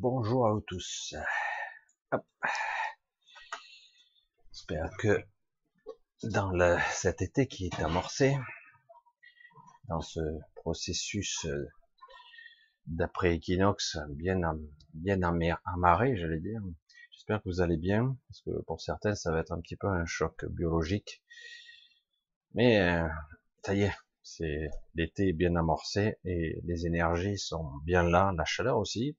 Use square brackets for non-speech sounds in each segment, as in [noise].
Bonjour à vous tous. J'espère que dans cet été qui est amorcé, dans ce processus euh, d'après-équinoxe bien, bien amarré, j'allais dire, j'espère que vous allez bien, parce que pour certains, ça va être un petit peu un choc biologique. Mais euh, ça y est, c'est l'été bien amorcé et les énergies sont bien là, la chaleur aussi,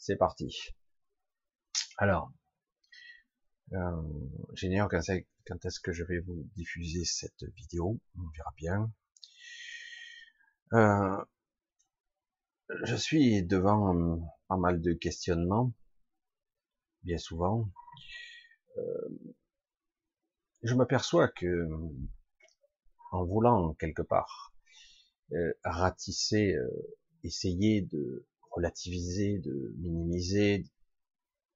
c'est parti. Alors, euh, j'ignore quand, est-ce que je vais vous diffuser cette vidéo, on verra bien. Euh, je suis devant pas mal de questionnements, bien souvent. Euh, je m'aperçois que, en voulant quelque part euh, ratisser, euh, essayer de relativiser, de minimiser,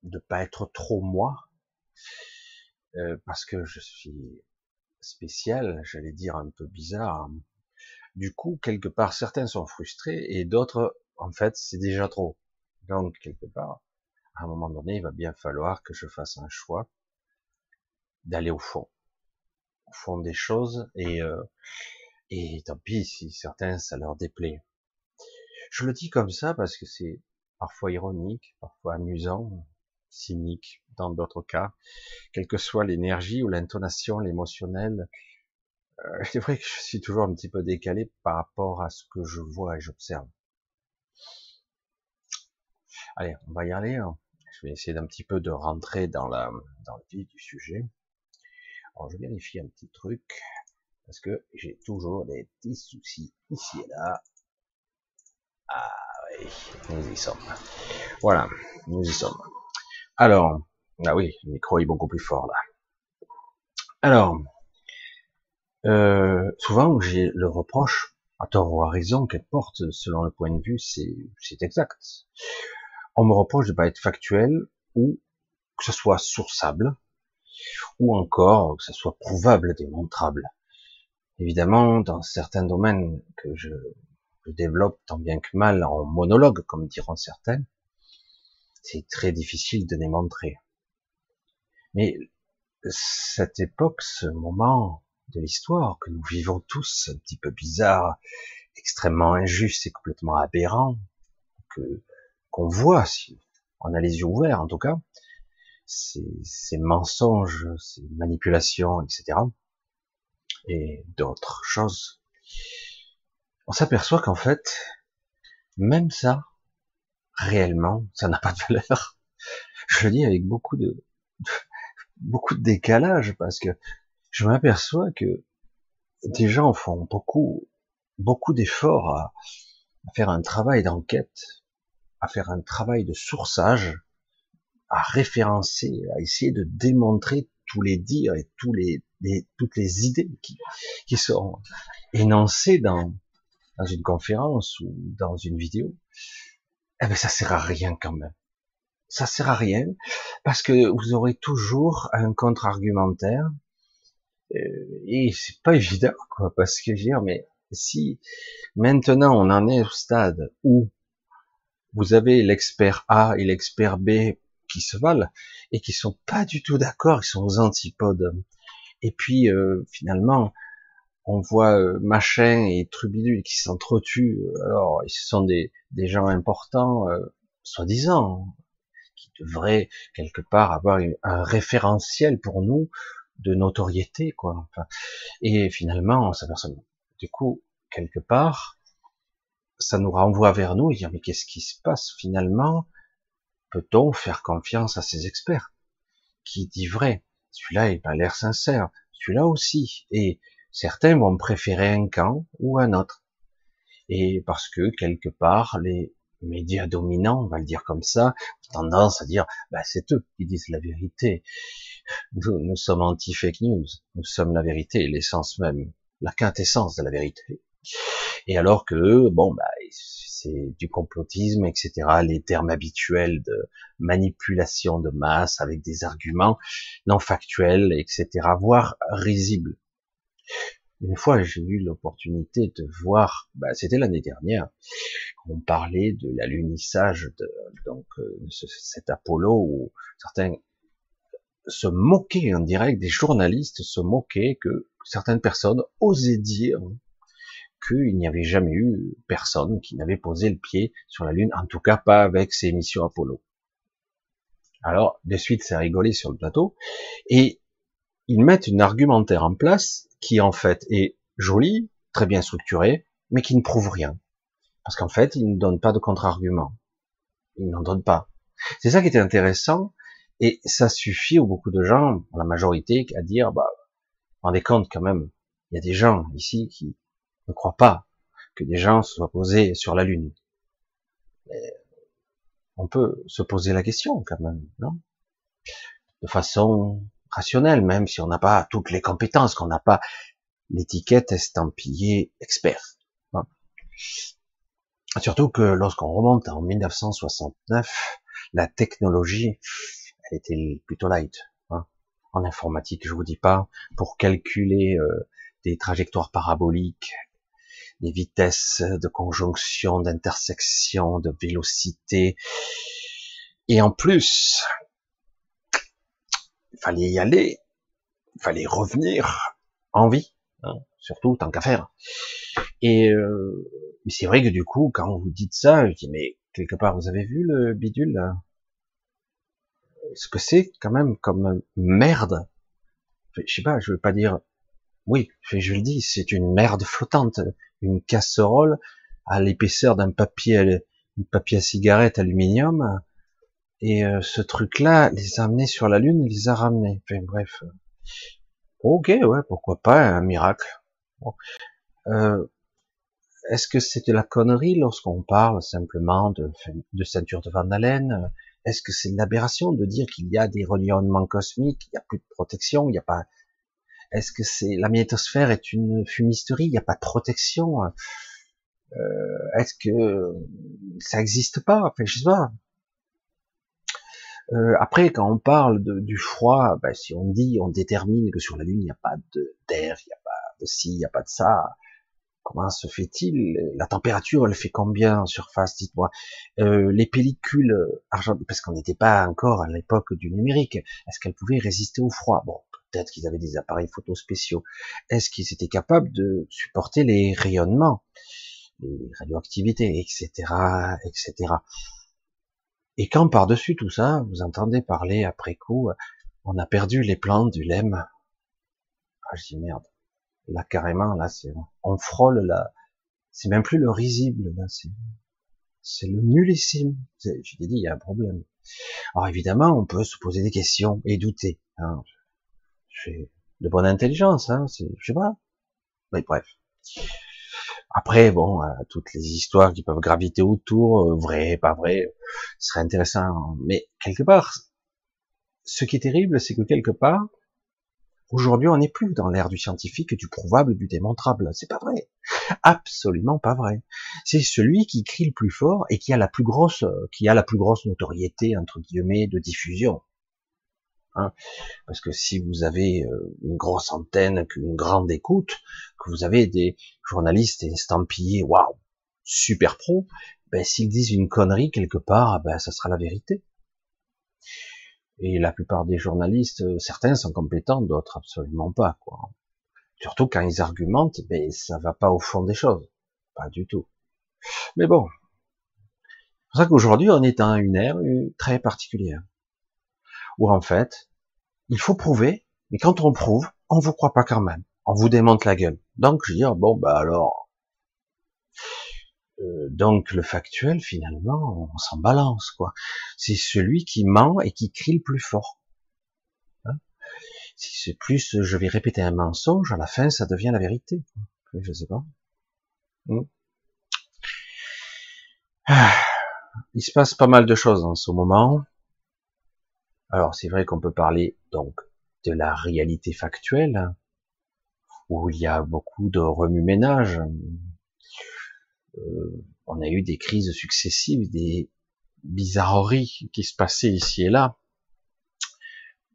de pas être trop moi, euh, parce que je suis spécial, j'allais dire un peu bizarre. Du coup, quelque part, certains sont frustrés et d'autres, en fait, c'est déjà trop. Donc, quelque part, à un moment donné, il va bien falloir que je fasse un choix d'aller au fond, au fond des choses et euh, et tant pis si certains ça leur déplaît. Je le dis comme ça parce que c'est parfois ironique, parfois amusant, cynique dans d'autres cas, quelle que soit l'énergie ou l'intonation, l'émotionnel. Euh, [laughs] c'est vrai que je suis toujours un petit peu décalé par rapport à ce que je vois et j'observe. Allez, on va y aller. Hein. Je vais essayer d'un petit peu de rentrer dans la dans le vif du sujet. Alors, je vérifie un petit truc parce que j'ai toujours des petits soucis ici et là. Ah oui, nous y sommes. Voilà, nous y sommes. Alors, ah oui, le micro est beaucoup plus fort là. Alors, euh, souvent j'ai le reproche, à tort ou à raison, qu'importe, selon le point de vue, c'est exact. On me reproche de pas être factuel ou que ce soit sourçable ou encore que ce soit prouvable, démontrable. Évidemment, dans certains domaines que je je développe tant bien que mal en monologue, comme diront certains, c'est très difficile de démontrer. Mais cette époque, ce moment de l'histoire que nous vivons tous, un petit peu bizarre, extrêmement injuste et complètement aberrant, que qu'on voit si on a les yeux ouverts en tout cas, ces mensonges, ces manipulations, etc. et d'autres choses on s'aperçoit qu'en fait, même ça, réellement, ça n'a pas de valeur. Je le dis avec beaucoup de, [laughs] beaucoup de décalage parce que je m'aperçois que des gens font beaucoup, beaucoup d'efforts à, faire un travail d'enquête, à faire un travail de sourçage, à référencer, à essayer de démontrer tous les dires et les, toutes les idées qui, qui sont énoncées dans, dans une conférence ou dans une vidéo, eh ben ça sert à rien quand même. Ça sert à rien parce que vous aurez toujours un contre-argumentaire euh, et c'est pas évident quoi parce que je veux dire mais si maintenant on en est au stade où vous avez l'expert A et l'expert B qui se valent et qui sont pas du tout d'accord, ils sont aux antipodes. Et puis euh, finalement, on voit euh, Machin et Trubidule qui s'entretuent. Alors, ils sont des, des gens importants, euh, soi-disant, qui devraient quelque part avoir un référentiel pour nous de notoriété, quoi. Et finalement, ça personne. Du coup, quelque part, ça nous renvoie vers nous et dire mais qu'est-ce qui se passe finalement? Peut-on faire confiance à ces experts? Qui dit vrai? Celui-là, il a l'air sincère. Celui-là aussi. Et Certains vont préférer un camp ou un autre. Et parce que quelque part, les médias dominants, on va le dire comme ça, ont tendance à dire, bah, c'est eux qui disent la vérité. Nous, sommes anti-fake news. Nous sommes la vérité, l'essence même, la quintessence de la vérité. Et alors que, bon, bah, c'est du complotisme, etc., les termes habituels de manipulation de masse avec des arguments non factuels, etc., voire risibles. Une fois, j'ai eu l'opportunité de voir, bah, c'était l'année dernière, on parlait de l'alunissage de donc euh, cet Apollo où certains se moquaient en direct, des journalistes se moquaient que certaines personnes osaient dire qu'il n'y avait jamais eu personne qui n'avait posé le pied sur la Lune, en tout cas pas avec ces missions Apollo. Alors, de suite, c'est rigolé sur le plateau, et ils mettent une argumentaire en place qui en fait est joli, très bien structuré, mais qui ne prouve rien. Parce qu'en fait, ils ne donnent pas de contre-argument. Ils n'en donnent pas. C'est ça qui était intéressant, et ça suffit aux beaucoup de gens, la majorité, à dire, bah, rendez compte quand même, il y a des gens ici qui ne croient pas que des gens soient posés sur la Lune. on peut se poser la question quand même, non? De façon rationnelle, même si on n'a pas toutes les compétences, qu'on n'a pas l'étiquette estampillée expert. Surtout que lorsqu'on remonte en 1969, la technologie, elle était plutôt light. Hein. En informatique, je vous dis pas, pour calculer euh, des trajectoires paraboliques, des vitesses de conjonction, d'intersection, de vélocité. Et en plus, fallait y aller, fallait revenir en vie, hein, surtout tant qu'à faire. Et euh, c'est vrai que du coup, quand vous dites ça, je dis mais quelque part, vous avez vu le bidule là? Ce que c'est quand même comme merde? Je sais pas, je veux pas dire. Oui, je le dis, c'est une merde flottante, une casserole à l'épaisseur d'un papier, un papier à cigarette aluminium. Et euh, ce truc-là les a amenés sur la Lune, les a ramenés. Enfin, bref. Ok, ouais, pourquoi pas, un miracle. Euh, est-ce que c'était la connerie lorsqu'on parle simplement de, de ceinture de Van Allen Est-ce que c'est une aberration de dire qu'il y a des rayonnements cosmiques, il n'y a plus de protection, il n'y a pas? Est-ce que c'est la magnétosphère est une fumisterie, il n'y a pas de protection? Euh, Est-ce que ça n'existe pas? Enfin, je sais pas. Euh, après, quand on parle de, du froid, ben, si on dit, on détermine que sur la Lune, il n'y a pas d'air, il n'y a pas de ci, il n'y a pas de ça, comment se fait-il? La température, elle fait combien en surface Dites-moi? Euh, les pellicules argent, parce qu'on n'était pas encore à l'époque du numérique, est-ce qu'elles pouvaient résister au froid? Bon, peut-être qu'ils avaient des appareils photo spéciaux. Est-ce qu'ils étaient capables de supporter les rayonnements, les radioactivités, etc., etc. Et quand par-dessus tout ça, vous entendez parler après coup, on a perdu les plantes du lemme. Ah, je dis merde. Là, carrément, là, c'est, on frôle là. C'est même plus le risible, là, c'est, c'est le nullissime. Je t'ai dit, il y a un problème. Alors évidemment, on peut se poser des questions et douter. Hein. J'ai de bonne intelligence, hein, c'est, je sais pas. Mais bref. Après, bon, euh, toutes les histoires qui peuvent graviter autour, euh, vrai, pas vrai, ce serait intéressant. Mais quelque part, ce qui est terrible, c'est que quelque part, aujourd'hui, on n'est plus dans l'ère du scientifique, du prouvable, du démontrable. C'est pas vrai. Absolument pas vrai. C'est celui qui crie le plus fort et qui a la plus grosse, qui a la plus grosse notoriété, entre guillemets, de diffusion. Hein. Parce que si vous avez euh, une grosse antenne, une grande écoute, que vous avez des journalistes estampillés, waouh, super pro, ben, s'ils disent une connerie quelque part, ben, ça sera la vérité. Et la plupart des journalistes, euh, certains sont compétents, d'autres absolument pas, quoi. Surtout quand ils argumentent, ben, ça va pas au fond des choses. Pas du tout. Mais bon. C'est pour ça qu'aujourd'hui, on est dans une ère très particulière où en fait, il faut prouver, mais quand on prouve, on vous croit pas quand même, on vous démonte la gueule. Donc je dis, bon bah alors, euh, donc le factuel finalement, on s'en balance quoi. C'est celui qui ment et qui crie le plus fort. Hein? Si c'est plus, je vais répéter un mensonge, à la fin ça devient la vérité. Je sais pas. Hmm. Ah. Il se passe pas mal de choses en ce moment. Alors c'est vrai qu'on peut parler donc de la réalité factuelle, où il y a beaucoup de remue-ménage. Euh, on a eu des crises successives, des bizarreries qui se passaient ici et là,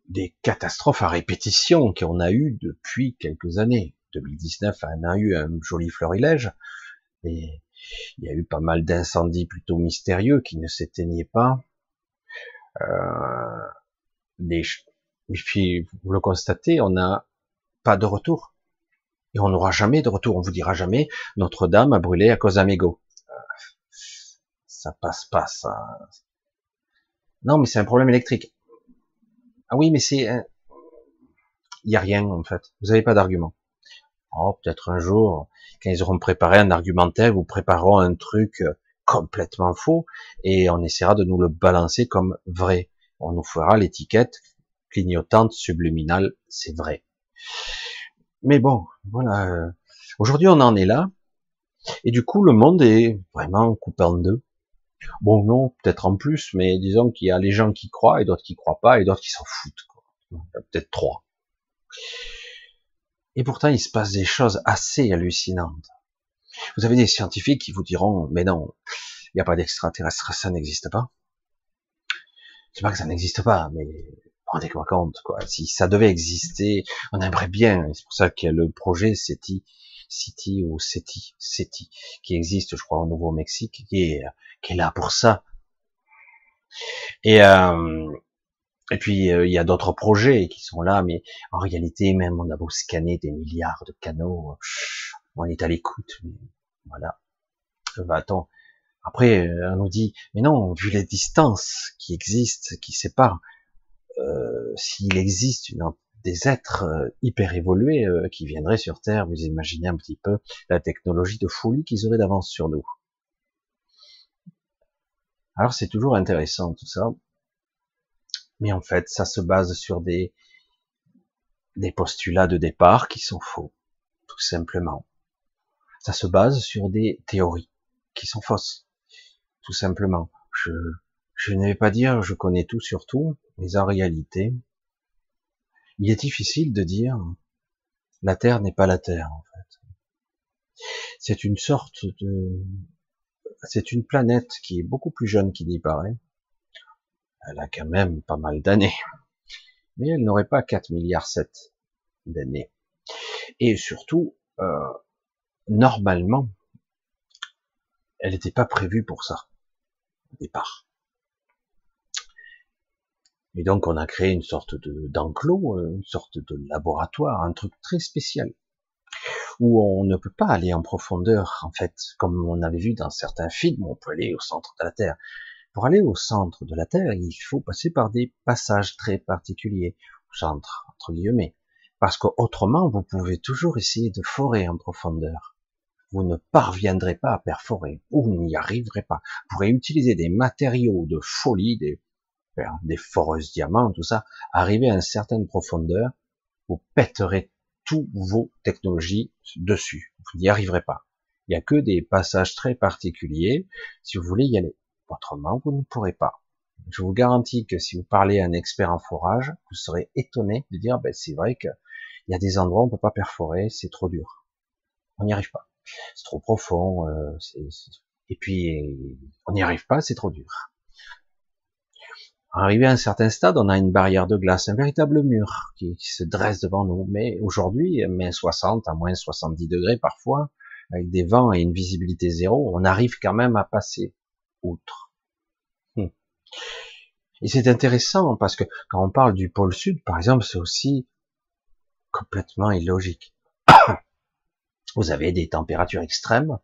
des catastrophes à répétition qu'on a eues depuis quelques années. 2019 en a eu un joli florilège, et il y a eu pas mal d'incendies plutôt mystérieux qui ne s'éteignaient pas. Euh, et puis, vous le constatez, on n'a pas de retour. Et on n'aura jamais de retour. On vous dira jamais, Notre-Dame a brûlé à cause d'un mégot. Ça passe pas, ça. Non, mais c'est un problème électrique. Ah oui, mais c'est, il y a rien, en fait. Vous n'avez pas d'argument. Oh, peut-être un jour, quand ils auront préparé un argumentaire, vous prépareront un truc complètement faux et on essaiera de nous le balancer comme vrai. On nous fera l'étiquette clignotante, subliminale, c'est vrai. Mais bon, voilà. Euh, aujourd'hui, on en est là. Et du coup, le monde est vraiment coupé en deux. Bon, non, peut-être en plus, mais disons qu'il y a les gens qui croient et d'autres qui croient pas et d'autres qui s'en foutent. Peut-être trois. Et pourtant, il se passe des choses assez hallucinantes. Vous avez des scientifiques qui vous diront, mais non, il n'y a pas d'extraterrestre, ça n'existe pas. C'est pas que ça n'existe pas, mais rendez-vous compte, quoi. Si ça devait exister, on aimerait bien. C'est pour ça qu'il y a le projet SETI, City ou SETI, SETI, qui existe, je crois, au Nouveau-Mexique, qui est, qui est là pour ça. Et, euh, et puis euh, il y a d'autres projets qui sont là, mais en réalité, même on a beau scanner des milliards de canaux, on est à l'écoute. Voilà. Bah, attends. Après, on nous dit, mais non, vu les distances qui existent, qui séparent, euh, s'il existe des êtres euh, hyper évolués euh, qui viendraient sur Terre, vous imaginez un petit peu la technologie de folie qu'ils auraient d'avance sur nous. Alors c'est toujours intéressant tout ça, mais en fait ça se base sur des des postulats de départ qui sont faux, tout simplement. Ça se base sur des théories qui sont fausses, tout simplement. Je je ne vais pas dire je connais tout sur tout, mais en réalité, il est difficile de dire la Terre n'est pas la Terre en fait. C'est une sorte de, c'est une planète qui est beaucoup plus jeune qu'il n'y paraît. Elle a quand même pas mal d'années, mais elle n'aurait pas 4 milliards 7 d'années. Et surtout, euh, normalement, elle n'était pas prévue pour ça Et donc on a créé une sorte de d'enclos, euh, une sorte de laboratoire, un truc très spécial, où on ne peut pas aller en profondeur, en fait, comme on avait vu dans certains films, on peut aller au centre de la Terre. Pour aller au centre de la Terre, il faut passer par des passages très particuliers, au centre, entre guillemets, parce qu'autrement, vous pouvez toujours essayer de forer en profondeur. Vous ne parviendrez pas à perforer, vous n'y arriverez pas. Vous pourrez utiliser des matériaux de folie, des des foreuses diamants, tout ça, arriver à une certaine profondeur, vous pèterez tous vos technologies dessus. Vous n'y arriverez pas. Il n'y a que des passages très particuliers si vous voulez y aller. Autrement, vous ne pourrez pas. Je vous garantis que si vous parlez à un expert en forage, vous serez étonné de dire, ben, c'est vrai qu'il y a des endroits où on peut pas perforer, c'est trop dur. On n'y arrive pas. C'est trop profond, euh, et puis on n'y arrive pas, c'est trop dur. Arrivé à un certain stade, on a une barrière de glace, un véritable mur qui, se dresse devant nous. Mais aujourd'hui, moins 60 à moins 70 degrés parfois, avec des vents et une visibilité zéro, on arrive quand même à passer outre. Hmm. Et c'est intéressant parce que quand on parle du pôle sud, par exemple, c'est aussi complètement illogique. [coughs] Vous avez des températures extrêmes,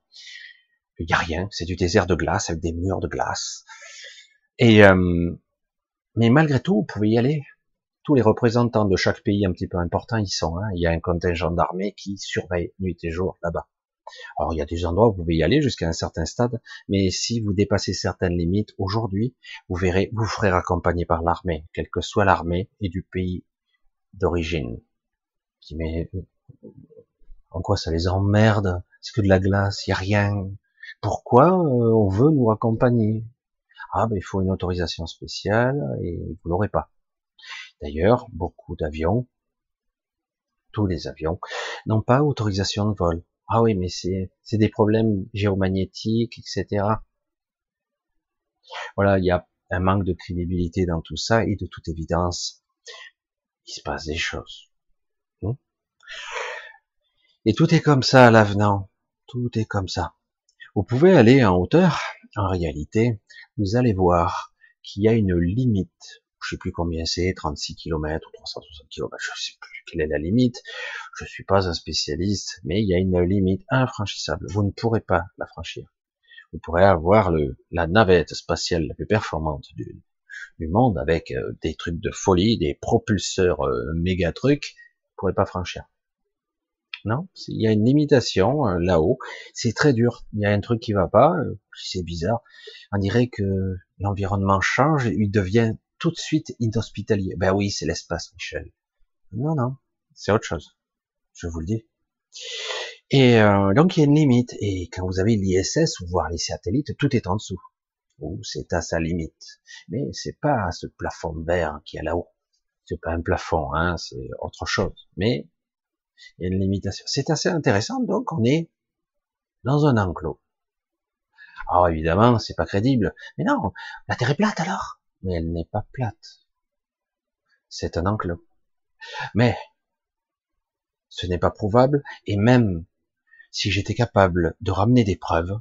il n'y a rien, c'est du désert de glace avec des murs de glace. Et euh, mais malgré tout, vous pouvez y aller. Tous les représentants de chaque pays un petit peu important y sont. Hein. Il y a un contingent d'armée qui surveille nuit et jour là-bas. Alors il y a des endroits où vous pouvez y aller jusqu'à un certain stade, mais si vous dépassez certaines limites aujourd'hui, vous verrez, vous ferez raccompagner par l'armée, quelle que soit l'armée et du pays d'origine. Qui met, en quoi ça les emmerde? C'est que de la glace, il y a rien. Pourquoi euh, on veut nous raccompagner? Ah, ben, il faut une autorisation spéciale et vous l'aurez pas. D'ailleurs, beaucoup d'avions, tous les avions, n'ont pas autorisation de vol. Ah oui, mais c'est, des problèmes géomagnétiques, etc. Voilà, il y a un manque de crédibilité dans tout ça et de toute évidence, il se passe des choses. Hmm. Et tout est comme ça à l'avenant. Tout est comme ça. Vous pouvez aller en hauteur. En réalité, vous allez voir qu'il y a une limite. Je sais plus combien c'est, 36 km ou 360 km, je sais plus quelle est la limite. Je suis pas un spécialiste, mais il y a une limite infranchissable. Vous ne pourrez pas la franchir. Vous pourrez avoir la navette spatiale la plus performante du, du monde avec euh, des trucs de folie, des propulseurs euh, méga trucs, vous pourrez pas franchir. Non, il y a une limitation euh, là-haut. C'est très dur. Il y a un truc qui va pas. c'est bizarre. On dirait que l'environnement change et il devient tout de suite inhospitalier. Ben oui, c'est l'espace, Michel. Non, non, c'est autre chose. Je vous le dis. Et donc il y a une limite. Et quand vous avez l'ISS ou voir les satellites, tout est en dessous ou c'est à sa limite. Mais c'est pas ce plafond verre qui est là-haut. C'est pas un plafond, hein, c'est autre chose. Mais une limitation. C'est assez intéressant, donc on est dans un enclos. Alors évidemment, c'est pas crédible. Mais non, la Terre est plate alors. Mais elle n'est pas plate. C'est un enclos. Mais ce n'est pas prouvable, et même si j'étais capable de ramener des preuves,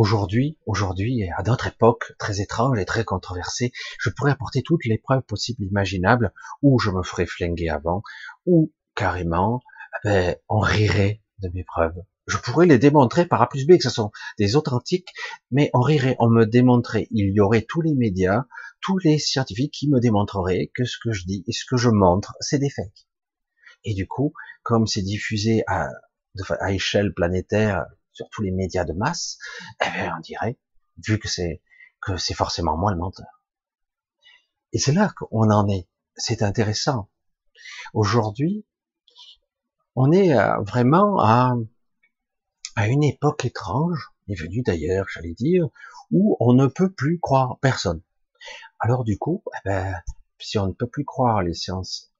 Aujourd'hui, aujourd'hui, à notre époque très étrange et très controversée, je pourrais apporter toutes les preuves possibles imaginables, ou je me ferais flinguer avant, ou carrément, eh ben, on rirait de mes preuves. Je pourrais les démontrer par A plus B, que ce sont des authentiques, mais on rirait, on me démontrait, il y aurait tous les médias, tous les scientifiques qui me démontreraient que ce que je dis et ce que je montre, c'est des fakes. Et du coup, comme c'est diffusé à, échelle planétaire, sur tous les médias de masse, eh bien, on dirait, vu que c'est que c'est forcément moi le menteur. Et c'est là qu'on en est. C'est intéressant. Aujourd'hui, on est euh, vraiment à, à une époque étrange, est venue d'ailleurs, j'allais dire, où on ne peut plus croire personne. Alors du coup, eh ben, si on ne peut plus croire les sciences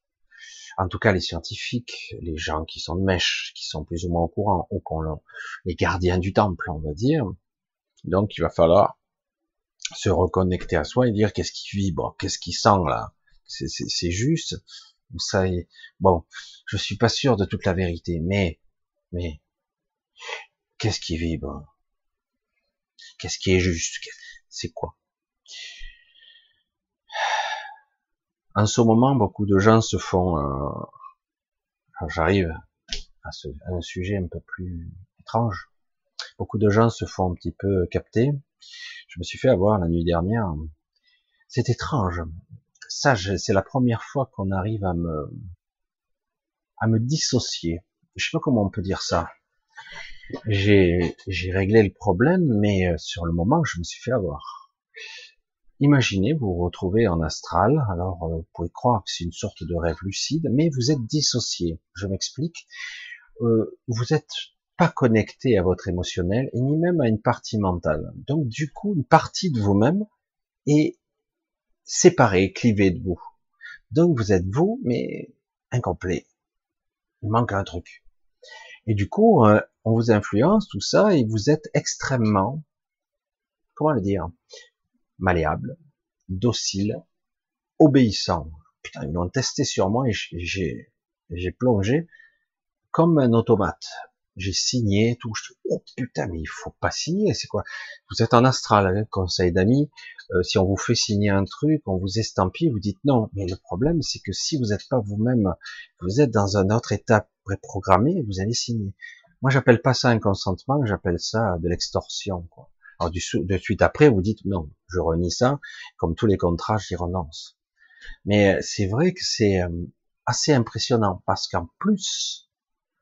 en tout cas les scientifiques, les gens qui sont de mèche, qui sont plus ou moins au courant, ou qu'on les gardiens du temple, on va dire. Donc il va falloir se reconnecter à soi et dire qu'est-ce qui vibre, qu'est-ce qui sent là, c'est juste. Ça est... Bon, je suis pas sûr de toute la vérité, mais, mais, qu'est-ce qui vibre? Qu'est-ce qui est juste? C'est quoi? En ce moment, beaucoup de gens se font. Euh, J'arrive à, un sujet un peu plus étrange. Beaucoup de gens se font un petit peu capter. Je me suis fait avoir la nuit dernière. C'est étrange. Ça, c'est la première fois qu'on arrive à me à me dissocier. Je sais pas comment on peut dire ça. J'ai réglé le problème, mais euh, sur le moment, je me suis fait avoir. Imaginez vous vous retrouvez en astral, alors euh, vous pouvez croire que c'est une sorte de rêve lucide, mais vous êtes dissocié. Je m'explique. Euh, vous n'êtes pas connecté à votre émotionnel et ni même à une partie mentale. Donc du coup, une partie de vous-même est séparée, clivée de vous. Donc vous êtes vous, mais incomplet. Il manque un truc. Et du coup, euh, on vous influence, tout ça, et vous êtes extrêmement, comment le dire, malléable, docile, obéissant. Putain, ils l'ont testé sur moi et j'ai plongé comme un automate. J'ai signé tout. oh putain, mais il faut pas signer. C'est quoi? Vous êtes en astral, hein, conseil d'amis. Euh, si on vous fait signer un truc, on vous estampille, vous dites non. Mais le problème, c'est que si vous n'êtes pas vous-même, vous êtes dans un autre état préprogrammé, vous allez signer. Moi, j'appelle pas ça un consentement, j'appelle ça de l'extorsion. Quoi. Alors du, de suite après, vous dites non, je renie ça, comme tous les contrats, j'y renonce. Mais euh, c'est vrai que c'est euh, assez impressionnant parce qu'en plus,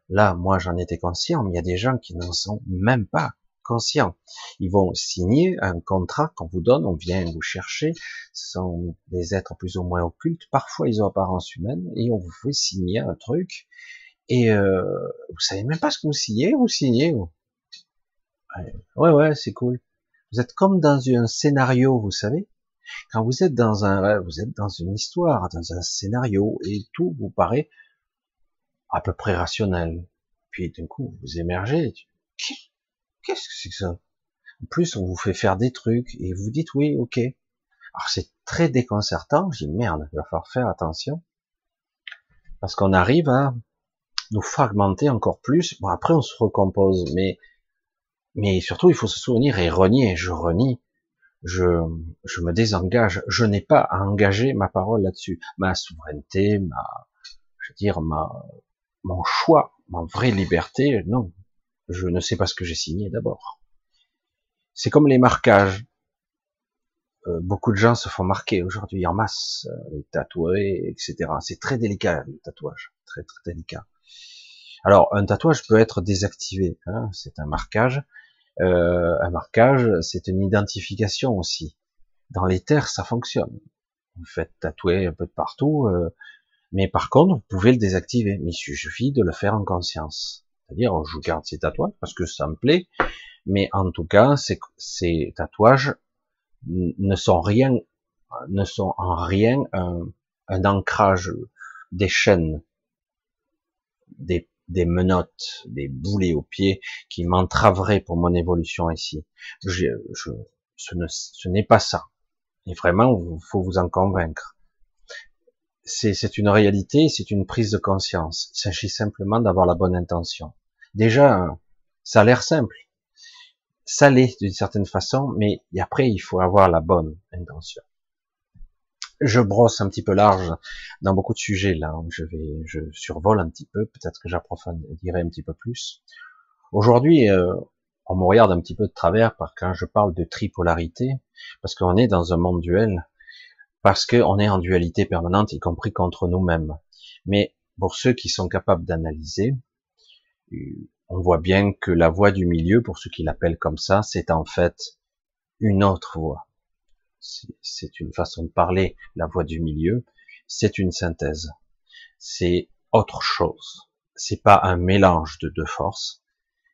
là, moi j'en étais conscient, mais il y a des gens qui n'en sont même pas conscients. Ils vont signer un contrat qu'on vous donne, on vient vous chercher, ce sont des êtres plus ou moins occultes, parfois ils ont apparence humaine, et on vous fait signer un truc, et euh, vous savez même pas ce que vous signez, vous signez. Ouais, ouais, c'est cool. Vous êtes comme dans un scénario, vous savez. Quand vous êtes dans un, vous êtes dans une histoire, dans un scénario, et tout vous paraît à peu près rationnel. Puis d'un coup, vous émergez. Qu'est-ce que c'est que ça? En plus, on vous fait faire des trucs et vous dites oui, ok. Alors c'est très déconcertant. Dis merde, il va falloir faire attention parce qu'on arrive à nous fragmenter encore plus. Bon, après, on se recompose, mais, mais surtout, il faut se souvenir et renier. Je renie. Je, je me désengage. Je n'ai pas à engager ma parole là-dessus. Ma souveraineté, ma, je veux dire, ma, mon choix, ma vraie liberté, non. Je ne sais pas ce que j'ai signé d'abord. C'est comme les marquages. Euh, beaucoup de gens se font marquer aujourd'hui en masse, euh, les tatoués, etc. C'est très délicat le tatouage, très très délicat. Alors un tatouage peut être désactivé, hein, c'est un marquage. Euh, un marquage, c'est une identification aussi. Dans les terres, ça fonctionne. Vous faites tatouer un peu de partout, mais par contre, vous pouvez le désactiver. Mais il suffit de le faire en conscience. C'est-à-dire, je garde ces tatouages parce que ça me plaît, mais en tout cas, ces, tatouages ne sont rien, ne sont en rien un, ancrage des chaînes, des, menottes, des boulets aux pieds qui m'entraveraient pour mon évolution ici. Je, ce n'est pas ça. Et vraiment, il faut vous en convaincre. C'est une réalité, c'est une prise de conscience. Il s'agit simplement d'avoir la bonne intention. Déjà, ça a l'air simple ça l'est d'une certaine façon, mais après il faut avoir la bonne intention. Je brosse un petit peu large dans beaucoup de sujets là. Je vais, je survole un petit peu. Peut-être que j'approfondirai un petit peu plus. Aujourd'hui, euh, on me regarde un petit peu de travers par quand je parle de tripolarité, parce qu'on est dans un monde duel, parce qu'on est en dualité permanente, y compris contre nous-mêmes. Mais pour ceux qui sont capables d'analyser, on voit bien que la voie du milieu, pour ceux qui l'appellent comme ça, c'est en fait une autre voie. C'est une façon de parler, la voie du milieu. C'est une synthèse. C'est autre chose. C'est pas un mélange de deux forces.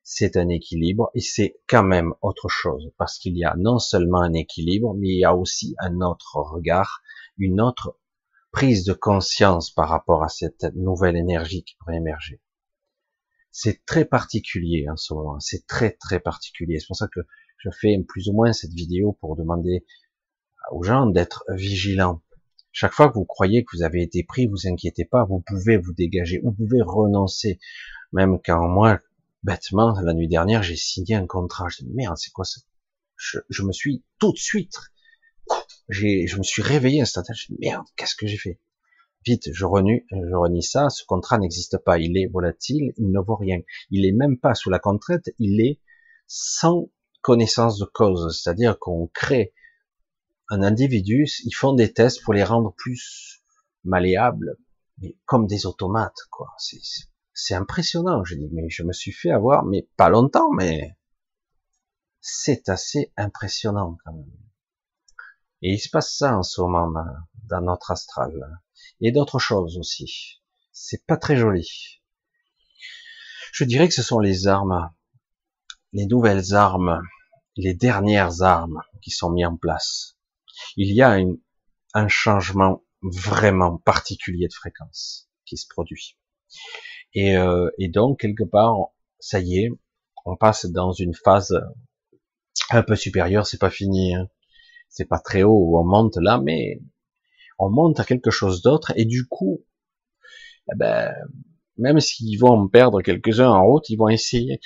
C'est un équilibre et c'est quand même autre chose parce qu'il y a non seulement un équilibre, mais il y a aussi un autre regard, une autre prise de conscience par rapport à cette nouvelle énergie qui pourrait émerger c'est très particulier en ce moment. C'est très très particulier. C'est pour ça que je fais plus ou moins cette vidéo pour demander aux gens d'être vigilants. Chaque fois que vous croyez que vous avez été pris, vous inquiétez pas, vous pouvez vous dégager, vous pouvez renoncer. Même quand moi, bêtement, la nuit dernière, j'ai signé un contrat. Je dis, merde, c'est quoi ça? Je, je, me suis tout de suite, je me suis réveillé instantanément. Je dis, merde, qu'est-ce que j'ai fait? Vite, je renie, je renie ça, ce contrat n'existe pas, il est volatile, il ne vaut rien. Il est même pas sous la contrainte, il est sans connaissance de cause, c'est-à-dire qu'on crée un individu, ils font des tests pour les rendre plus malléables, mais comme des automates, quoi. C'est impressionnant, je dis, mais je me suis fait avoir, mais pas longtemps, mais c'est assez impressionnant quand même. Et il se passe ça en ce moment dans notre astral et d'autres choses aussi. C'est pas très joli. Je dirais que ce sont les armes, les nouvelles armes, les dernières armes qui sont mises en place. Il y a un changement vraiment particulier de fréquence qui se produit. Et, euh, et donc, quelque part, ça y est, on passe dans une phase un peu supérieure, c'est pas fini, hein. C'est pas très haut où on monte là, mais on monte à quelque chose d'autre et du coup, eh ben, même s'ils vont en perdre quelques-uns en route, ils vont essayer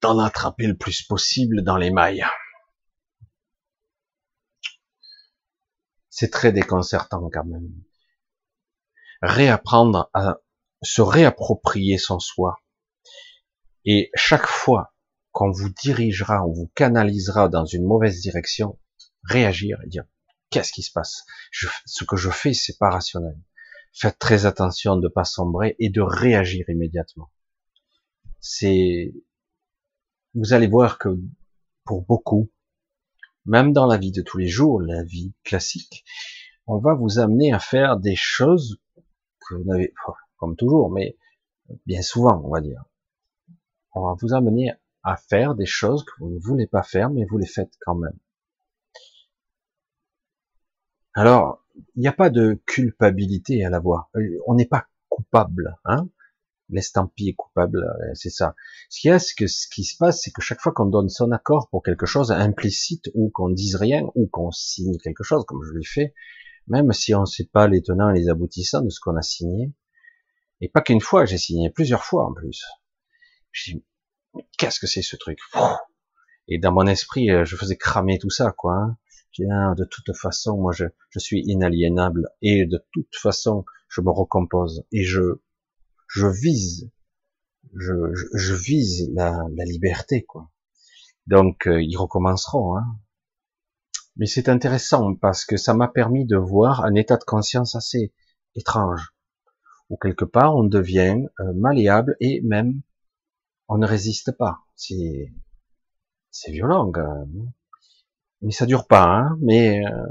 d'en attraper le plus possible dans les mailles. C'est très déconcertant quand même. Réapprendre à se réapproprier son soi. Et chaque fois qu'on vous dirigera, on vous canalisera dans une mauvaise direction, réagir et dire qu'est-ce qui se passe? Ce que je fais, c'est pas rationnel. Faites très attention de pas sombrer et de réagir immédiatement. C'est, vous allez voir que pour beaucoup, même dans la vie de tous les jours, la vie classique, on va vous amener à faire des choses que vous n'avez, comme toujours, mais bien souvent, on va dire. On va vous amener à faire des choses que vous ne voulez pas faire, mais vous les faites quand même. Alors, il n'y a pas de culpabilité à l'avoir. Euh, on n'est pas coupable, hein. L'estampille est coupable, euh, c'est ça. Ce qui est, que ce qui se passe, c'est que chaque fois qu'on donne son accord pour quelque chose implicite ou qu'on dise rien ou qu'on signe quelque chose, comme je l'ai fait, même si on ne sait pas les tenants et les aboutissants de ce qu'on a signé, Et pas qu'une fois, j'ai signé plusieurs fois en plus. Je dis, qu'est-ce que c'est ce truc? Et dans mon esprit, euh, je faisais cramer tout ça, quoi. Hein. Ah, de toute façon, moi, je, je suis inaliénable et de toute façon, je me recompose et je, je vise, je, je, vise la, la, liberté, quoi. Donc, euh, ils recommenceront. Hein. Mais c'est intéressant parce que ça m'a permis de voir un état de conscience assez étrange, où quelque part on devient euh, malléable et même on ne résiste pas. C'est c'est violent quand même. Mais ça dure pas. Hein mais euh,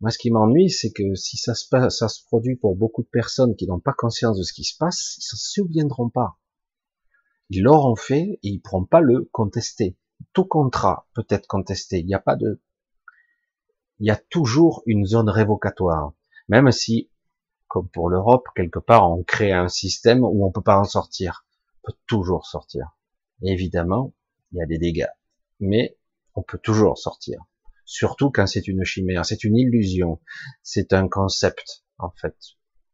moi, ce qui m'ennuie, c'est que si ça se passe, ça se produit pour beaucoup de personnes qui n'ont pas conscience de ce qui se passe, ils s'en souviendront pas. Ils l'auront fait et ils pourront pas le contester. Tout contrat peut être contesté. Il n'y a pas de, il y a toujours une zone révocatoire. Même si, comme pour l'Europe, quelque part, on crée un système où on peut pas en sortir. On peut toujours sortir. évidemment, il y a des dégâts. Mais on peut toujours sortir. Surtout quand c'est une chimère, c'est une illusion, c'est un concept, en fait,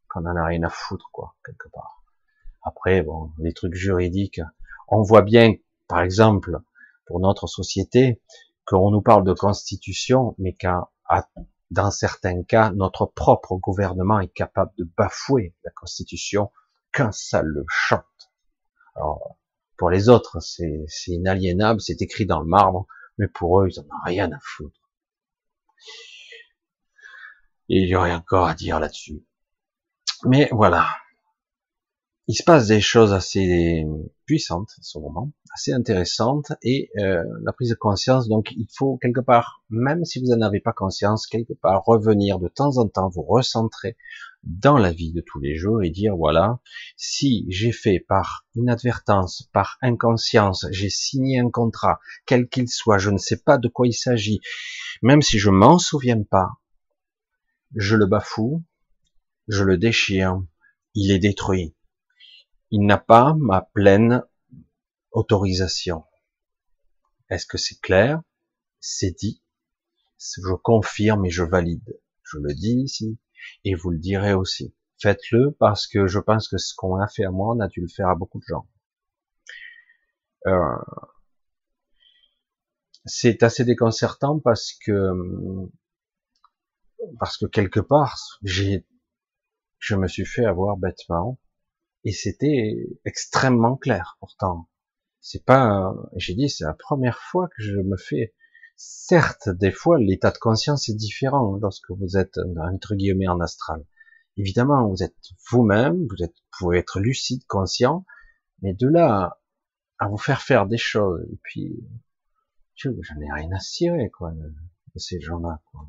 qu'on en a rien à foutre, quoi, quelque part. Après, bon, les trucs juridiques, on voit bien, par exemple, pour notre société, qu'on nous parle de constitution, mais qu'à dans certains cas, notre propre gouvernement est capable de bafouer la constitution quand ça le chante. Alors, pour les autres, c'est inaliénable, c'est écrit dans le marbre, mais pour eux, ils en ont rien à foutre. Et il y aurait encore à dire là-dessus. Mais voilà. Il se passe des choses assez puissantes en ce moment, assez intéressantes, et euh, la prise de conscience, donc il faut quelque part, même si vous n'en avez pas conscience, quelque part revenir de temps en temps, vous recentrer dans la vie de tous les jours et dire, voilà, si j'ai fait par inadvertance, par inconscience, j'ai signé un contrat, quel qu'il soit, je ne sais pas de quoi il s'agit, même si je m'en souviens pas, je le bafoue, je le déchire, il est détruit. Il n'a pas ma pleine autorisation. Est-ce que c'est clair? C'est dit. Je confirme et je valide. Je le dis ici et vous le direz aussi. Faites-le parce que je pense que ce qu'on a fait à moi, on a dû le faire à beaucoup de gens. Euh, c'est assez déconcertant parce que parce que quelque part, j'ai, je me suis fait avoir bêtement, et c'était extrêmement clair. Pourtant, c'est pas, j'ai dit, c'est la première fois que je me fais. Certes, des fois, l'état de conscience est différent lorsque vous êtes entre guillemets en astral. Évidemment, vous êtes vous-même, vous êtes, vous pouvez être lucide, conscient, mais de là à vous faire faire des choses, et puis, j'en ai rien à cirer, quoi, de ces gens-là, quoi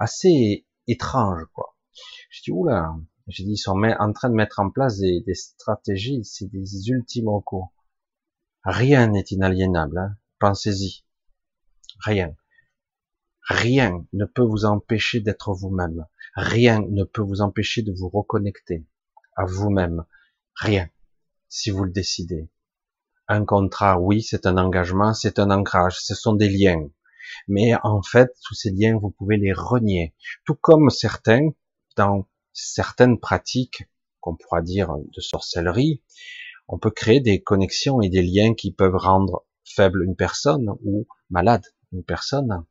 assez étrange, quoi. Je dis, oula, j'ai dit, ils sont en train de mettre en place des, stratégies, c'est des ultimes recours. Rien n'est inaliénable, hein. pensez-y. Rien. Rien ne peut vous empêcher d'être vous-même. Rien ne peut vous empêcher de vous reconnecter à vous-même. Rien, si vous le décidez. Un contrat, oui, c'est un engagement, c'est un ancrage, ce sont des liens. Mais en fait, tous ces liens, vous pouvez les renier. Tout comme certains, dans certaines pratiques, qu'on pourra dire de sorcellerie, on peut créer des connexions et des liens qui peuvent rendre faible une personne ou malade une personne.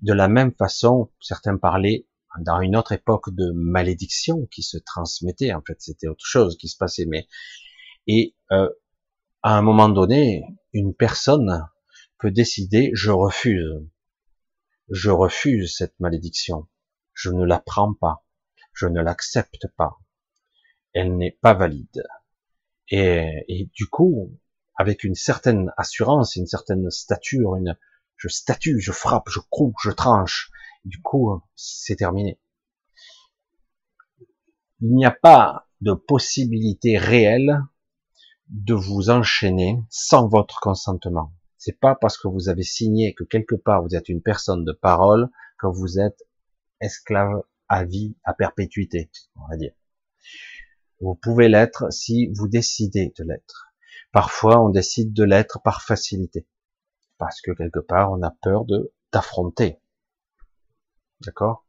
De la même façon, certains parlaient dans une autre époque de malédiction qui se transmettait. En fait, c'était autre chose qui se passait. Mais et euh, à un moment donné, une personne peut décider je refuse. Je refuse cette malédiction. Je ne la prends pas. Je ne l'accepte pas. Elle n'est pas valide. Et, et, du coup, avec une certaine assurance, une certaine stature, une, je statue, je frappe, je croue, je tranche. Du coup, c'est terminé. Il n'y a pas de possibilité réelle de vous enchaîner sans votre consentement. C'est pas parce que vous avez signé que quelque part vous êtes une personne de parole que vous êtes esclave à vie, à perpétuité, on va dire. Vous pouvez l'être si vous décidez de l'être. Parfois, on décide de l'être par facilité. Parce que quelque part, on a peur de d'affronter. D'accord?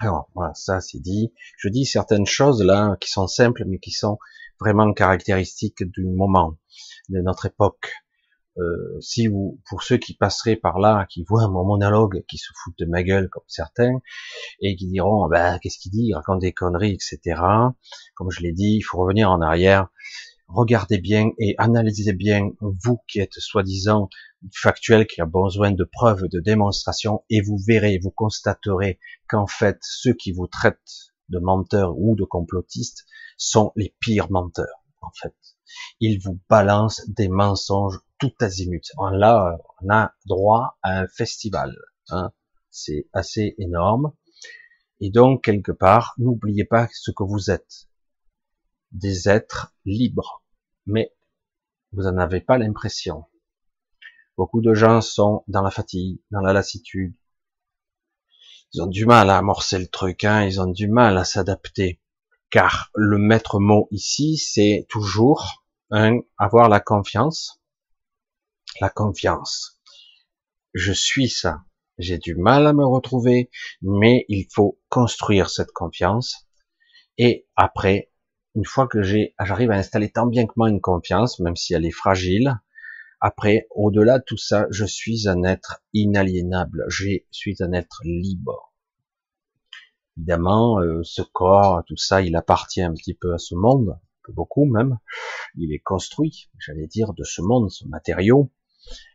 Alors, voilà, ça c'est dit. Je dis certaines choses là qui sont simples, mais qui sont vraiment caractéristiques du moment, de notre époque. Euh, si vous, pour ceux qui passeraient par là, qui voient mon monologue, qui se foutent de ma gueule comme certains, et qui diront, ben, qu'est-ce qu'il dit, il raconte des conneries, etc. Comme je l'ai dit, il faut revenir en arrière, regardez bien et analysez bien, vous qui êtes soi-disant factuel, qui a besoin de preuves, de démonstrations, et vous verrez, vous constaterez qu'en fait, ceux qui vous traitent de menteurs ou de complotistes sont les pires menteurs, en fait. Ils vous balancent des mensonges tout azimut. Là, on a droit à un festival. Hein. C'est assez énorme. Et donc, quelque part, n'oubliez pas ce que vous êtes. Des êtres libres. Mais vous n'en avez pas l'impression. Beaucoup de gens sont dans la fatigue, dans la lassitude. Ils ont du mal à amorcer le truc, hein, ils ont du mal à s'adapter. Car le maître mot ici, c'est toujours un, avoir la confiance. La confiance. Je suis ça. J'ai du mal à me retrouver, mais il faut construire cette confiance. Et après, une fois que j'ai, j'arrive à installer tant bien que moi une confiance, même si elle est fragile, après, au-delà de tout ça, je suis un être inaliénable, je suis un être libre. Évidemment, euh, ce corps, tout ça, il appartient un petit peu à ce monde, beaucoup même. Il est construit, j'allais dire, de ce monde, ce matériau.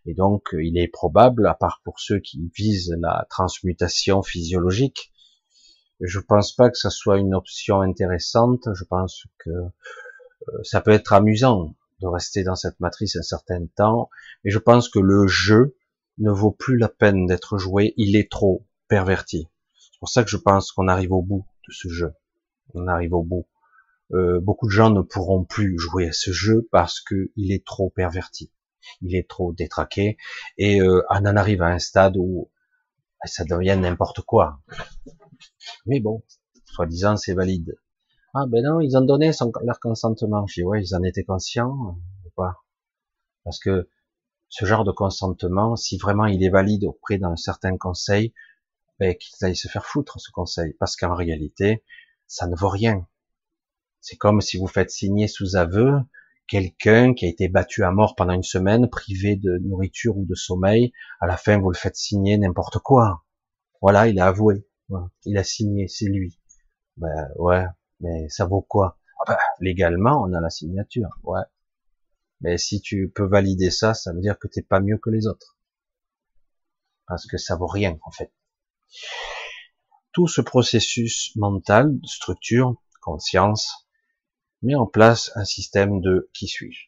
Et donc, il est probable, à part pour ceux qui visent la transmutation physiologique, je pense pas que ça soit une option intéressante. Je pense que euh, ça peut être amusant de rester dans cette matrice un certain temps, mais je pense que le jeu ne vaut plus la peine d'être joué, il est trop perverti. C'est pour ça que je pense qu'on arrive au bout de ce jeu. On arrive au bout. Euh, beaucoup de gens ne pourront plus jouer à ce jeu parce que il est trop perverti, il est trop détraqué, et euh, on en arrive à un stade où ça devient n'importe quoi. Mais bon, soi-disant c'est valide. Ah ben non, ils ont donné leur consentement. Je dis ouais, ils en étaient conscients ou pas Parce que ce genre de consentement, si vraiment il est valide auprès d'un certain conseil, ben, qu'ils aillent se faire foutre ce conseil. Parce qu'en réalité, ça ne vaut rien. C'est comme si vous faites signer sous aveu quelqu'un qui a été battu à mort pendant une semaine, privé de nourriture ou de sommeil. À la fin, vous le faites signer n'importe quoi. Voilà, il a avoué. Il a signé, c'est lui. Ben ouais, mais ça vaut quoi? Ah bah, Légalement, on a la signature, ouais. Mais si tu peux valider ça, ça veut dire que t'es pas mieux que les autres. Parce que ça vaut rien, en fait. Tout ce processus mental, structure, conscience, met en place un système de qui suis-je.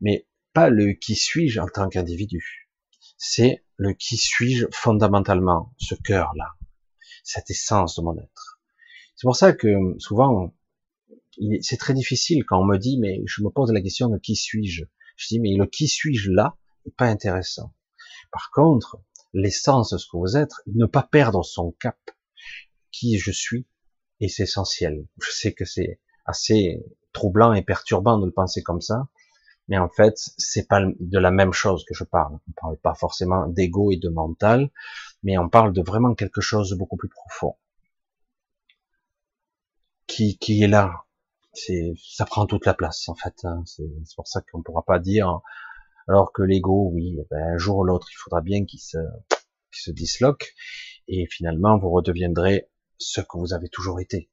Mais pas le qui suis-je en tant qu'individu. C'est le qui suis-je fondamentalement, ce cœur-là, cette essence de mon être. C'est pour ça que souvent, c'est très difficile quand on me dit, mais je me pose la question de qui suis-je? Je dis, mais le qui suis-je là n'est pas intéressant. Par contre, l'essence de ce que vous êtes, ne pas perdre son cap, qui je suis, et c'est essentiel. Je sais que c'est assez troublant et perturbant de le penser comme ça, mais en fait, c'est pas de la même chose que je parle. On parle pas forcément d'ego et de mental, mais on parle de vraiment quelque chose de beaucoup plus profond qui, qui est là. Ça prend toute la place en fait. Hein. C'est, pour ça qu'on pourra pas dire. Alors que l'ego, oui, eh ben, un jour ou l'autre, il faudra bien qu'il se disloque, et finalement, vous redeviendrez ce que vous avez toujours été,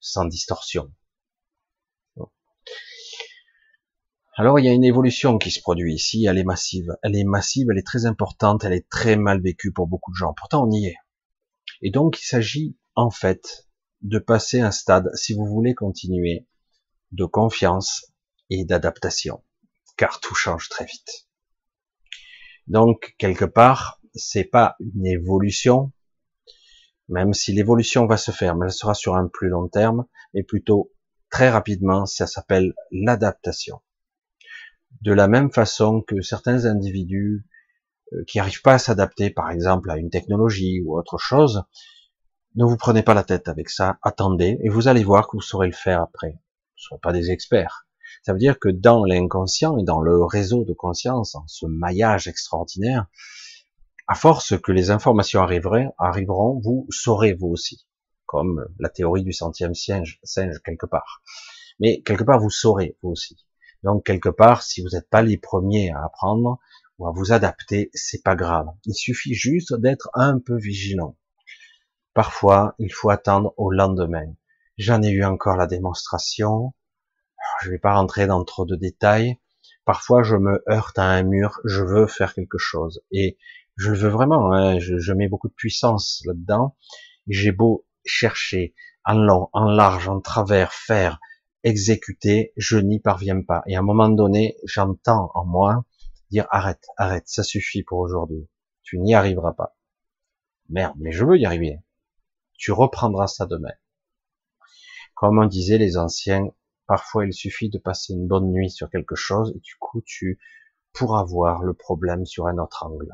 sans distorsion. Alors il y a une évolution qui se produit ici, elle est massive. Elle est massive, elle est très importante, elle est très mal vécue pour beaucoup de gens. Pourtant on y est. Et donc il s'agit en fait de passer un stade, si vous voulez continuer, de confiance et d'adaptation, car tout change très vite. Donc, quelque part, c'est pas une évolution, même si l'évolution va se faire, mais elle sera sur un plus long terme, mais plutôt très rapidement, ça s'appelle l'adaptation. De la même façon que certains individus euh, qui n'arrivent pas à s'adapter, par exemple, à une technologie ou autre chose, ne vous prenez pas la tête avec ça, attendez, et vous allez voir que vous saurez le faire après. Vous ne serez pas des experts. Ça veut dire que dans l'inconscient et dans le réseau de conscience, dans ce maillage extraordinaire, À force que les informations arriveront, vous saurez vous aussi, comme la théorie du centième singe, singe quelque part. Mais quelque part, vous saurez vous aussi. Donc quelque part, si vous n'êtes pas les premiers à apprendre ou à vous adapter, c'est pas grave. Il suffit juste d'être un peu vigilant. Parfois, il faut attendre au lendemain. J'en ai eu encore la démonstration. Je ne vais pas rentrer dans trop de détails. Parfois, je me heurte à un mur. Je veux faire quelque chose et je le veux vraiment. Hein. Je, mets beaucoup de puissance là-dedans. J'ai beau chercher en long, en large, en travers, faire, exécuter, je n'y parviens pas. Et à un moment donné, j'entends en moi dire arrête, arrête, ça suffit pour aujourd'hui. Tu n'y arriveras pas. Merde, mais je veux y arriver. Tu reprendras ça demain. Comme on disait les anciens, parfois il suffit de passer une bonne nuit sur quelque chose et du coup tu pourras voir le problème sur un autre angle.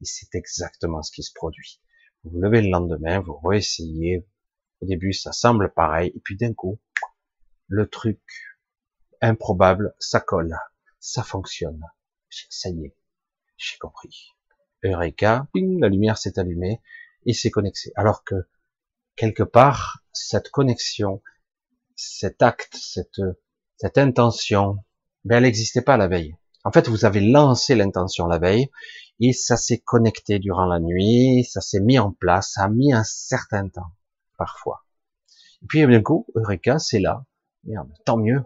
Et c'est exactement ce qui se produit. Vous vous levez le lendemain, vous réessayez. Au début, ça semble pareil, et puis d'un coup, le truc improbable, ça colle, ça fonctionne. Ça y est, j'ai compris. Eureka, la lumière s'est allumée et c'est connecté. Alors que quelque part, cette connexion, cet acte, cette, cette intention, ben, elle n'existait pas la veille. En fait, vous avez lancé l'intention la veille et ça s'est connecté durant la nuit, ça s'est mis en place, ça a mis un certain temps, parfois. Et puis, d'un coup, Eureka, c'est là. Merde, tant mieux.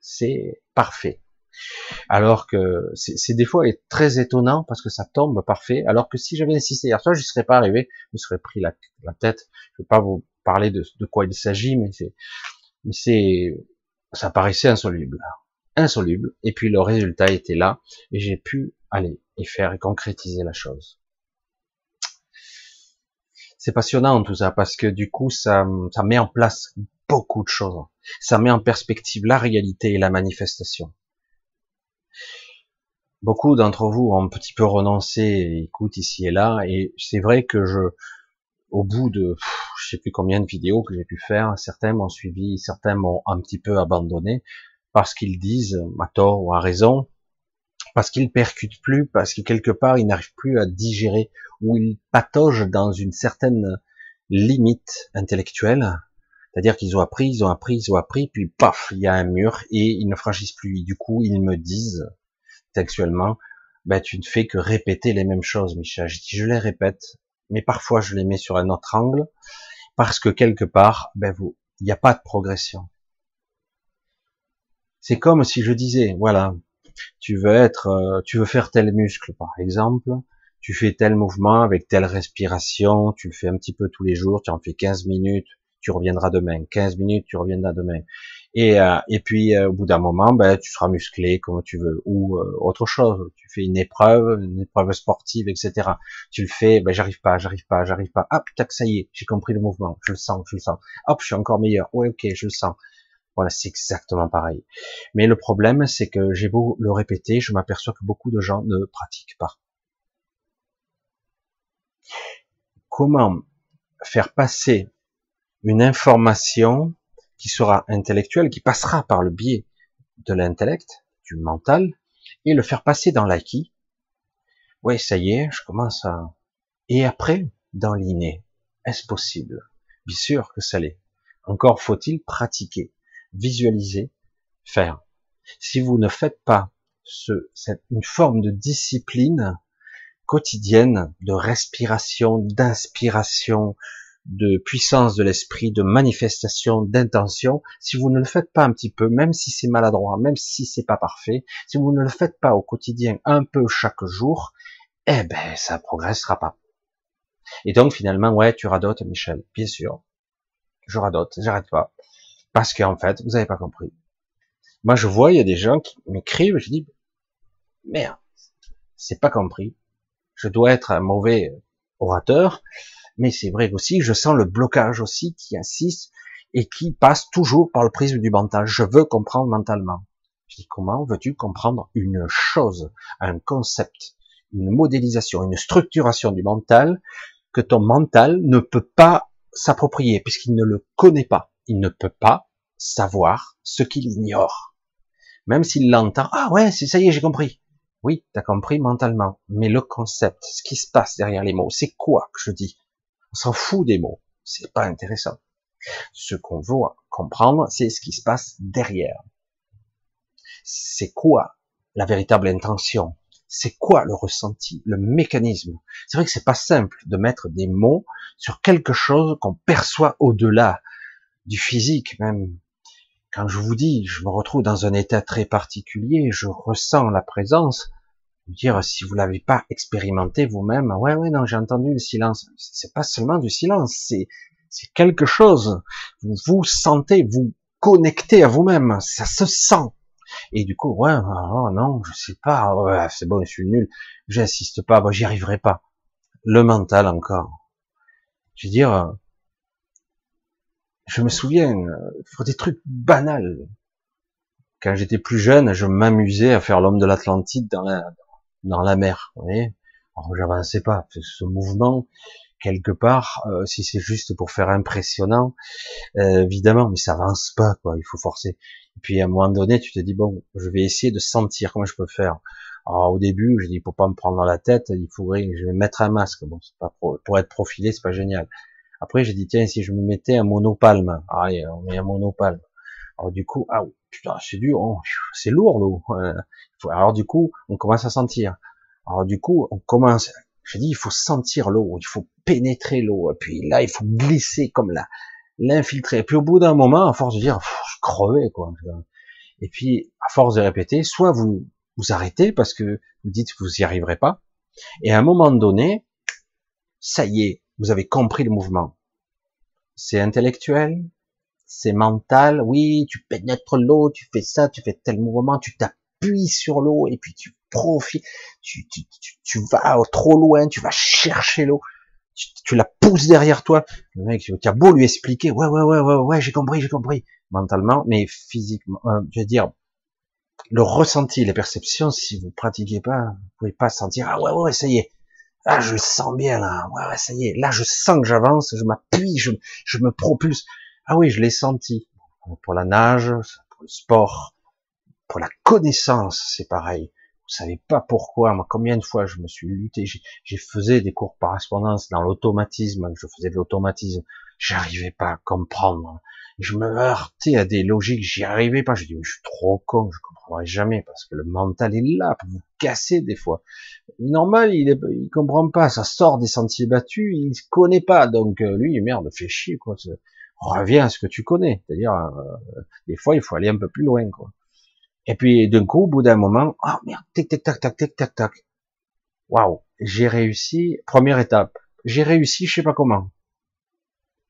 C'est parfait. Alors que c'est des fois très étonnant parce que ça tombe parfait. Alors que si j'avais insisté hier soir, je serais pas arrivé, je serais pris la, tête. Je vais pas vous parler de, de quoi il s'agit, mais c'est, mais c'est, ça paraissait insoluble, insoluble. Et puis le résultat était là, et j'ai pu aller et faire et concrétiser la chose. C'est passionnant tout ça parce que du coup ça, ça met en place beaucoup de choses. Ça met en perspective la réalité et la manifestation. Beaucoup d'entre vous ont un petit peu renoncé et écoutent ici et là, et c'est vrai que je, au bout de, je sais plus combien de vidéos que j'ai pu faire, certains m'ont suivi, certains m'ont un petit peu abandonné, parce qu'ils disent, à tort ou à raison, parce qu'ils percutent plus, parce que quelque part ils n'arrivent plus à digérer, ou ils pataugent dans une certaine limite intellectuelle, c'est-à-dire qu'ils ont appris, ils ont appris, ils ont appris, puis paf, il y a un mur et ils ne franchissent plus. Du coup, ils me disent textuellement, ben tu ne fais que répéter les mêmes choses, Michel. Je dis, je les répète, mais parfois je les mets sur un autre angle parce que quelque part, ben vous, il n'y a pas de progression. C'est comme si je disais, voilà, tu veux être, euh, tu veux faire tel muscle par exemple, tu fais tel mouvement avec telle respiration, tu le fais un petit peu tous les jours, tu en fais 15 minutes, tu reviendras demain. 15 minutes, tu reviendras demain. Et, euh, et puis euh, au bout d'un moment, ben, tu seras musclé comme tu veux ou euh, autre chose. Tu fais une épreuve, une épreuve sportive, etc. Tu le fais, ben j'arrive pas, j'arrive pas, j'arrive pas. Ah putain, ça y est, j'ai compris le mouvement, je le sens, je le sens. Hop, je suis encore meilleur. Ouais, ok, je le sens. Voilà, c'est exactement pareil. Mais le problème, c'est que j'ai beau le répéter, je m'aperçois que beaucoup de gens ne pratiquent pas. Comment faire passer une information qui sera intellectuelle, qui passera par le biais de l'intellect, du mental, et le faire passer dans l'acquis. Oui, ça y est, je commence à... Et après, dans l'inné, est-ce possible? Bien sûr que ça l'est. Encore faut-il pratiquer, visualiser, faire. Si vous ne faites pas ce, cette, une forme de discipline quotidienne, de respiration, d'inspiration, de puissance de l'esprit, de manifestation, d'intention, si vous ne le faites pas un petit peu, même si c'est maladroit, même si c'est pas parfait, si vous ne le faites pas au quotidien un peu chaque jour, eh ben, ça progressera pas. Et donc, finalement, ouais, tu radotes, Michel. Bien sûr. Je radote, j'arrête pas. Parce qu'en fait, vous avez pas compris. Moi, je vois, il y a des gens qui m'écrivent, je dis, merde, c'est pas compris. Je dois être un mauvais orateur, mais c'est vrai aussi, je sens le blocage aussi qui insiste et qui passe toujours par le prisme du mental. Je veux comprendre mentalement. Je dis, comment veux-tu comprendre une chose, un concept, une modélisation, une structuration du mental que ton mental ne peut pas s'approprier puisqu'il ne le connaît pas? Il ne peut pas savoir ce qu'il ignore. Même s'il l'entend, ah ouais, ça y est, j'ai compris. Oui, t'as compris mentalement. Mais le concept, ce qui se passe derrière les mots, c'est quoi que je dis? On s'en fout des mots. C'est pas intéressant. Ce qu'on veut comprendre, c'est ce qui se passe derrière. C'est quoi la véritable intention? C'est quoi le ressenti, le mécanisme? C'est vrai que c'est pas simple de mettre des mots sur quelque chose qu'on perçoit au-delà du physique même. Quand je vous dis, je me retrouve dans un état très particulier, je ressens la présence. Dire si vous l'avez pas expérimenté vous-même, ouais ouais non j'ai entendu le silence. C'est pas seulement du silence, c'est c'est quelque chose. Vous vous sentez, vous connectez à vous-même, ça se sent. Et du coup, ouais, oh non, je sais pas, ouais, c'est bon, je suis nul, j'insiste pas, bah, j'y arriverai pas. Le mental encore. Je veux dire, je me souviens, faut des trucs banals. Quand j'étais plus jeune, je m'amusais à faire l'homme de l'Atlantide dans la, dans la mer. Vous voyez Alors, j'avançais pas. Ce mouvement, quelque part, euh, si c'est juste pour faire impressionnant, euh, évidemment, mais ça avance pas, quoi. Il faut forcer. Et puis à un moment donné, tu te dis bon, je vais essayer de sentir comment je peux faire. Alors au début, je dis pour pas me prendre dans la tête, il faudrait, je vais mettre un masque. Bon, c'est pas pour, être profilé, c'est pas génial. Après, j'ai dit tiens, si je me mettais un monopalme, allez, on met un monopalme. Alors du coup, ah putain, c'est dur, oh, c'est lourd l'eau. Alors du coup, on commence à sentir. Alors du coup, on commence je dis, il faut sentir l'eau, il faut pénétrer l'eau, et puis là, il faut glisser comme là, l'infiltrer. Et puis au bout d'un moment, à force de dire, je crevais, quoi. Et puis, à force de répéter, soit vous vous arrêtez parce que vous dites que vous y arriverez pas, et à un moment donné, ça y est, vous avez compris le mouvement. C'est intellectuel, c'est mental, oui, tu pénètres l'eau, tu fais ça, tu fais tel mouvement, tu t'appuies sur l'eau, et puis tu profite, tu, tu, tu, vas trop loin, tu vas chercher l'eau, tu, la pousses derrière toi. Le mec, tu as beau lui expliquer, ouais, ouais, ouais, ouais, ouais, j'ai compris, j'ai compris, mentalement, mais physiquement, euh, je veux dire, le ressenti, les perceptions, si vous pratiquez pas, vous pouvez pas sentir, ah ouais, ouais, ça y est, là, je le sens bien, là, ouais, ouais, ça y est, là, je sens que j'avance, je m'appuie, je, je me propulse. Ah oui, je l'ai senti. Pour la nage, pour le sport, pour la connaissance, c'est pareil. Vous savez pas pourquoi, moi, combien de fois je me suis lutté, j'ai faisais des cours par correspondance dans l'automatisme, je faisais de l'automatisme, j'arrivais pas à comprendre. Je me heurtais à des logiques, j'y arrivais pas. Je dis, mais je suis trop con, je comprendrai jamais parce que le mental est là pour vous casser des fois. Il normal, il, est, il comprend pas, ça sort des sentiers battus, il connaît pas, donc euh, lui, merde, fait chier quoi. Reviens à ce que tu connais, c'est-à-dire euh, des fois il faut aller un peu plus loin quoi. Et puis d'un coup, au bout d'un moment, ah oh, merde, tic tic tac tac tic tac tac. Waouh, j'ai réussi. Première étape, j'ai réussi, je sais pas comment.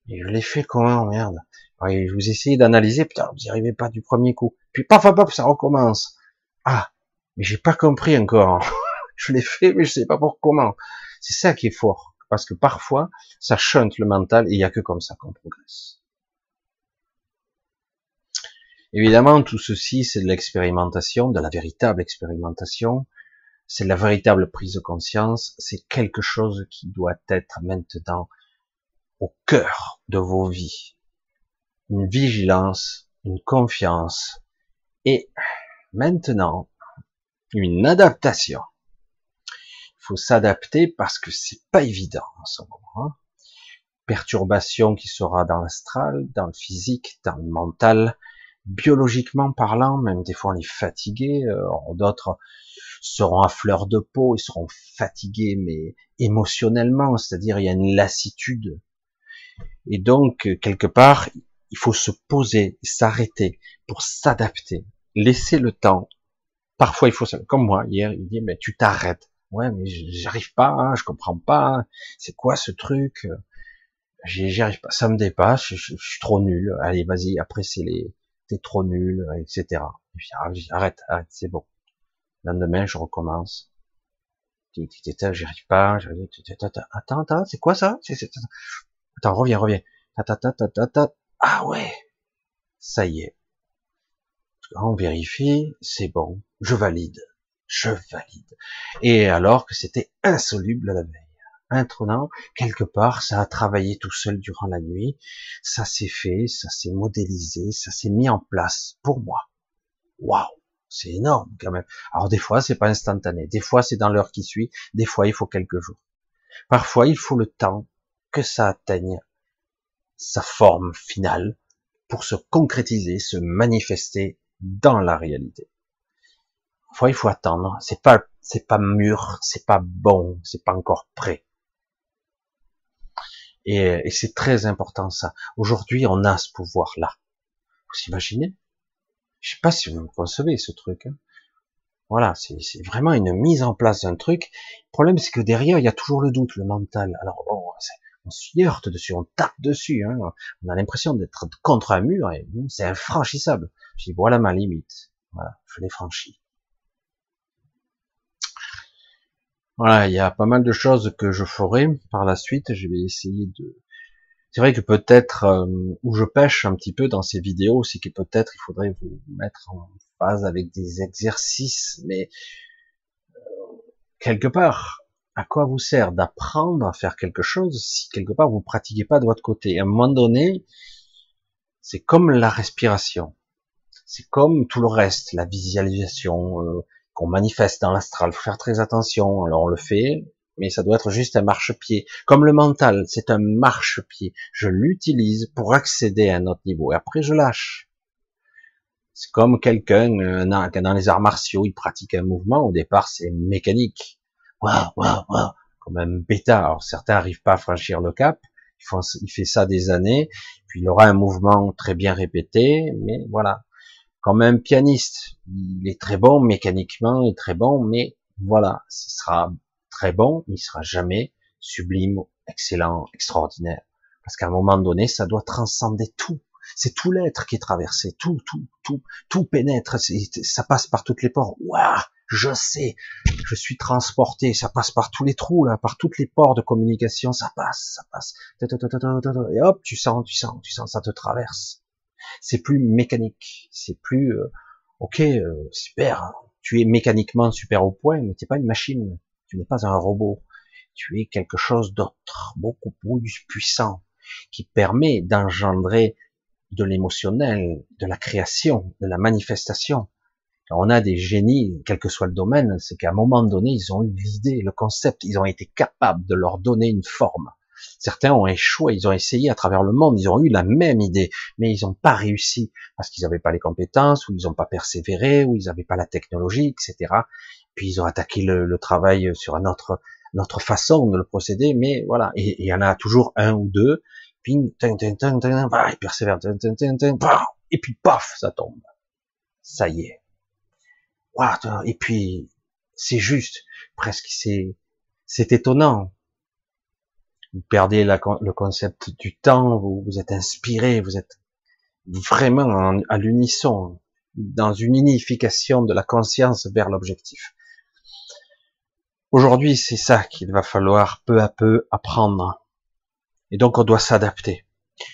Et je l'ai fait comment, merde. Je vous essayez d'analyser, putain, vous n'y arrivez pas du premier coup. Puis paf, paf, paf, ça recommence. Ah, mais j'ai pas compris encore. [laughs] je l'ai fait, mais je sais pas pour comment. C'est ça qui est fort, parce que parfois, ça chante le mental et il y a que comme ça qu'on progresse. Évidemment, tout ceci, c'est de l'expérimentation, de la véritable expérimentation, c'est de la véritable prise de conscience, c'est quelque chose qui doit être maintenant au cœur de vos vies. Une vigilance, une confiance et maintenant une adaptation. Il faut s'adapter parce que c'est pas évident en ce moment. Hein. Perturbation qui sera dans l'astral, dans le physique, dans le mental, biologiquement parlant, même des fois on est fatigué, euh, d'autres seront à fleur de peau, ils seront fatigués, mais émotionnellement, c'est-à-dire il y a une lassitude. Et donc, quelque part, il faut se poser, s'arrêter pour s'adapter, laisser le temps. Parfois, il faut, comme moi, hier, il dit, mais tu t'arrêtes. Ouais, mais j'arrive pas, hein, je comprends pas, c'est quoi ce truc? J'y arrive pas, ça me dépasse, je suis trop nul. Allez, vas-y, après c'est les, t'es trop nul, etc. Et puis, arrête, arrête, c'est bon. Le lendemain, je recommence. J'y arrive pas, attends, attends, c'est quoi ça? Attends, reviens, reviens. Ah ouais, ça y est. On vérifie, c'est bon, je valide, je valide. Et alors que c'était insoluble la veille intronnant, quelque part, ça a travaillé tout seul durant la nuit, ça s'est fait, ça s'est modélisé, ça s'est mis en place pour moi. Waouh C'est énorme quand même. Alors des fois, c'est pas instantané. Des fois, c'est dans l'heure qui suit. Des fois, il faut quelques jours. Parfois, il faut le temps que ça atteigne sa forme finale pour se concrétiser, se manifester dans la réalité. Parfois, il faut attendre. C'est pas, c'est pas mûr, c'est pas bon, c'est pas encore prêt. Et, et c'est très important ça. Aujourd'hui, on a ce pouvoir-là. Vous imaginez Je sais pas si vous concevez ce truc. Hein. Voilà, c'est vraiment une mise en place d'un truc. Le problème, c'est que derrière, il y a toujours le doute, le mental. Alors bon, on s'y heurte dessus, on tape dessus. Hein. On a l'impression d'être contre un mur et c'est infranchissable. Je dis voilà ma limite. Voilà, je l'ai franchi. Voilà, il y a pas mal de choses que je ferai par la suite. Je vais essayer de. C'est vrai que peut-être euh, où je pêche un petit peu dans ces vidéos, c'est que peut-être il faudrait vous mettre en phase avec des exercices, mais euh, quelque part, à quoi vous sert d'apprendre à faire quelque chose si quelque part vous pratiquez pas de votre côté? À un moment donné, c'est comme la respiration, c'est comme tout le reste, la visualisation euh, manifeste dans l'astral. Faut faire très attention. Alors on le fait, mais ça doit être juste un marchepied. Comme le mental, c'est un marchepied. Je l'utilise pour accéder à un autre niveau. Et après, je lâche. C'est comme quelqu'un euh, dans les arts martiaux, il pratique un mouvement. Au départ, c'est mécanique waouh, waouh, waouh, comme un bêta. Alors certains n'arrivent pas à franchir le cap. Il fait ça des années, puis il aura un mouvement très bien répété, mais voilà. Comme un pianiste, il est très bon mécaniquement, il est très bon, mais voilà, ce sera très bon, mais il sera jamais sublime, excellent, extraordinaire. Parce qu'à un moment donné, ça doit transcender tout. C'est tout l'être qui est traversé, tout, tout, tout, tout pénètre, ça passe par toutes les portes. Waouh je sais, je suis transporté, ça passe par tous les trous là, par toutes les ports de communication, ça passe, ça passe, et hop, tu sens, tu sens, tu sens, ça te traverse. C'est plus mécanique, c'est plus, euh, ok, euh, super, tu es mécaniquement super au point, mais tu n'es pas une machine, tu n'es pas un robot, tu es quelque chose d'autre, beaucoup plus puissant, qui permet d'engendrer de l'émotionnel, de la création, de la manifestation, on a des génies, quel que soit le domaine, c'est qu'à un moment donné, ils ont eu l'idée, le concept, ils ont été capables de leur donner une forme. Certains ont échoué, ils ont essayé à travers le monde, ils ont eu la même idée, mais ils n'ont pas réussi parce qu'ils n'avaient pas les compétences, ou ils n'ont pas persévéré, ou ils n'avaient pas la technologie, etc. Puis ils ont attaqué le, travail sur une autre, notre façon de le procéder, mais voilà. Et il y en a toujours un ou deux, puis ils persévèrent, et puis paf, ça tombe. Ça y est, et puis, c'est juste, presque, c'est, c'est étonnant. Vous perdez le concept du temps, vous, vous êtes inspiré, vous êtes vraiment à l'unisson, dans une unification de la conscience vers l'objectif. Aujourd'hui, c'est ça qu'il va falloir peu à peu apprendre. Et donc, on doit s'adapter.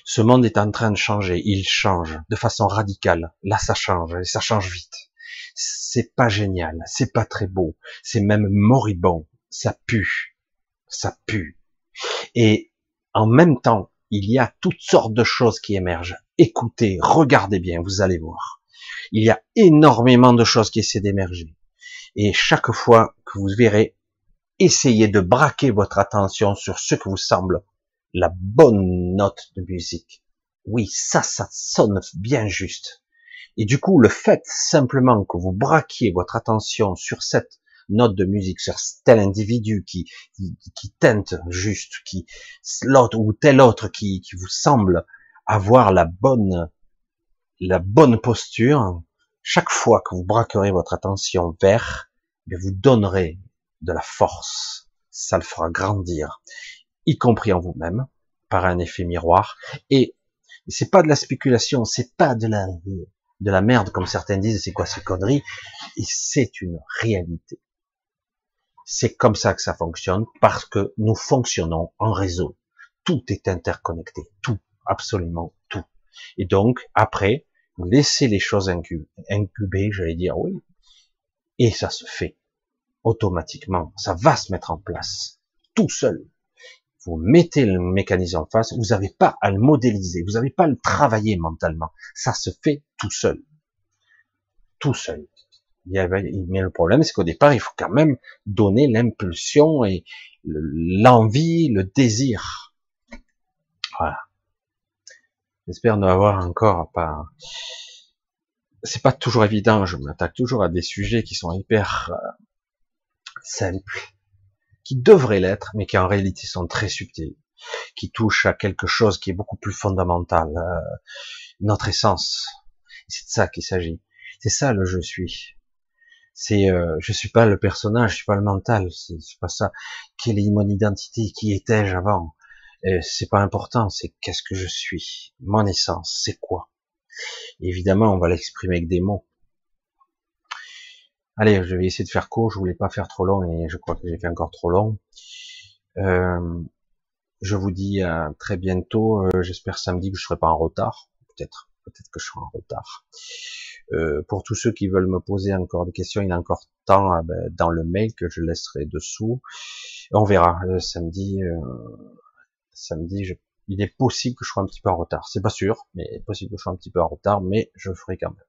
Ce monde est en train de changer. Il change de façon radicale. Là, ça change. Et ça change vite c'est pas génial, c'est pas très beau, c'est même moribond, ça pue, ça pue. Et en même temps, il y a toutes sortes de choses qui émergent. Écoutez, regardez bien, vous allez voir. Il y a énormément de choses qui essaient d'émerger. Et chaque fois que vous verrez, essayez de braquer votre attention sur ce que vous semble la bonne note de musique. Oui, ça, ça sonne bien juste. Et du coup, le fait simplement que vous braquiez votre attention sur cette note de musique, sur tel individu qui, qui, teinte juste, qui l'autre ou tel autre qui, qui vous semble avoir la bonne, la bonne posture, chaque fois que vous braquerez votre attention vers, eh vous donnerez de la force. Ça le fera grandir, y compris en vous-même, par un effet miroir. Et c'est pas de la spéculation, c'est pas de la, de la merde, comme certains disent, c'est quoi ces conneries? Et c'est une réalité. C'est comme ça que ça fonctionne, parce que nous fonctionnons en réseau. Tout est interconnecté, tout, absolument tout. Et donc, après, laissez les choses incuber, j'allais dire oui, et ça se fait automatiquement. Ça va se mettre en place, tout seul. Vous mettez le mécanisme en face, vous n'avez pas à le modéliser, vous n'avez pas à le travailler mentalement. Ça se fait tout seul. Tout seul. Mais le problème, c'est qu'au départ, il faut quand même donner l'impulsion et l'envie, le désir. Voilà. J'espère ne avoir encore pas. C'est pas toujours évident. Je m'attaque toujours à des sujets qui sont hyper euh, simples, qui devraient l'être, mais qui en réalité sont très subtils, qui touchent à quelque chose qui est beaucoup plus fondamental, euh, notre essence. C'est de ça qu'il s'agit. C'est ça le je suis. C'est euh, je suis pas le personnage, je suis pas le mental, c'est pas ça. Quelle est mon identité? Qui étais-je avant? C'est pas important, c'est qu'est-ce que je suis, mon essence, c'est quoi? Évidemment, on va l'exprimer avec des mots. Allez, je vais essayer de faire court, je voulais pas faire trop long et je crois que j'ai fait encore trop long. Euh, je vous dis à très bientôt, euh, j'espère samedi que je serai pas en retard, peut-être, peut-être que je serai en retard. Euh, pour tous ceux qui veulent me poser encore des questions, il y a encore temps ah ben, dans le mail que je laisserai dessous. On verra samedi samedi, je, il est possible que je sois un petit peu en retard. C'est pas sûr, mais possible que je sois un petit peu en retard, mais je ferai quand même.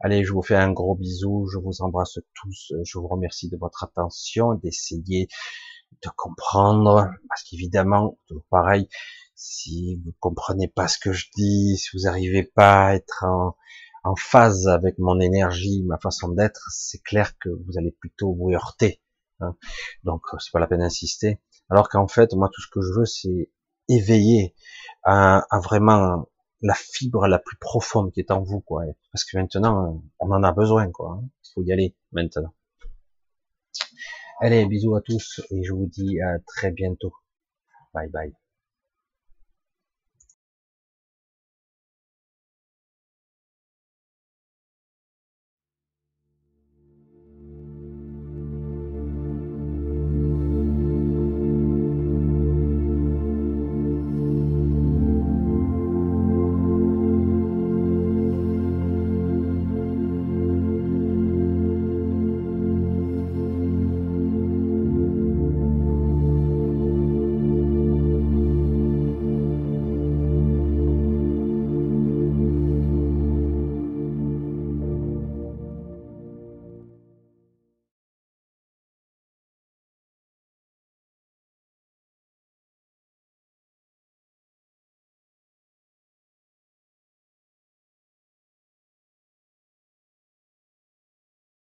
Allez, je vous fais un gros bisou, je vous embrasse tous, je vous remercie de votre attention, d'essayer de comprendre, parce qu'évidemment, toujours pareil, si vous comprenez pas ce que je dis, si vous n'arrivez pas à être en, phase avec mon énergie, ma façon d'être, c'est clair que vous allez plutôt vous heurter. Hein. Donc, c'est pas la peine d'insister. Alors qu'en fait, moi, tout ce que je veux, c'est éveiller à, vraiment la fibre la plus profonde qui est en vous, quoi. Parce que maintenant, on en a besoin, quoi. Il faut y aller maintenant. Allez, bisous à tous et je vous dis à très bientôt. Bye bye.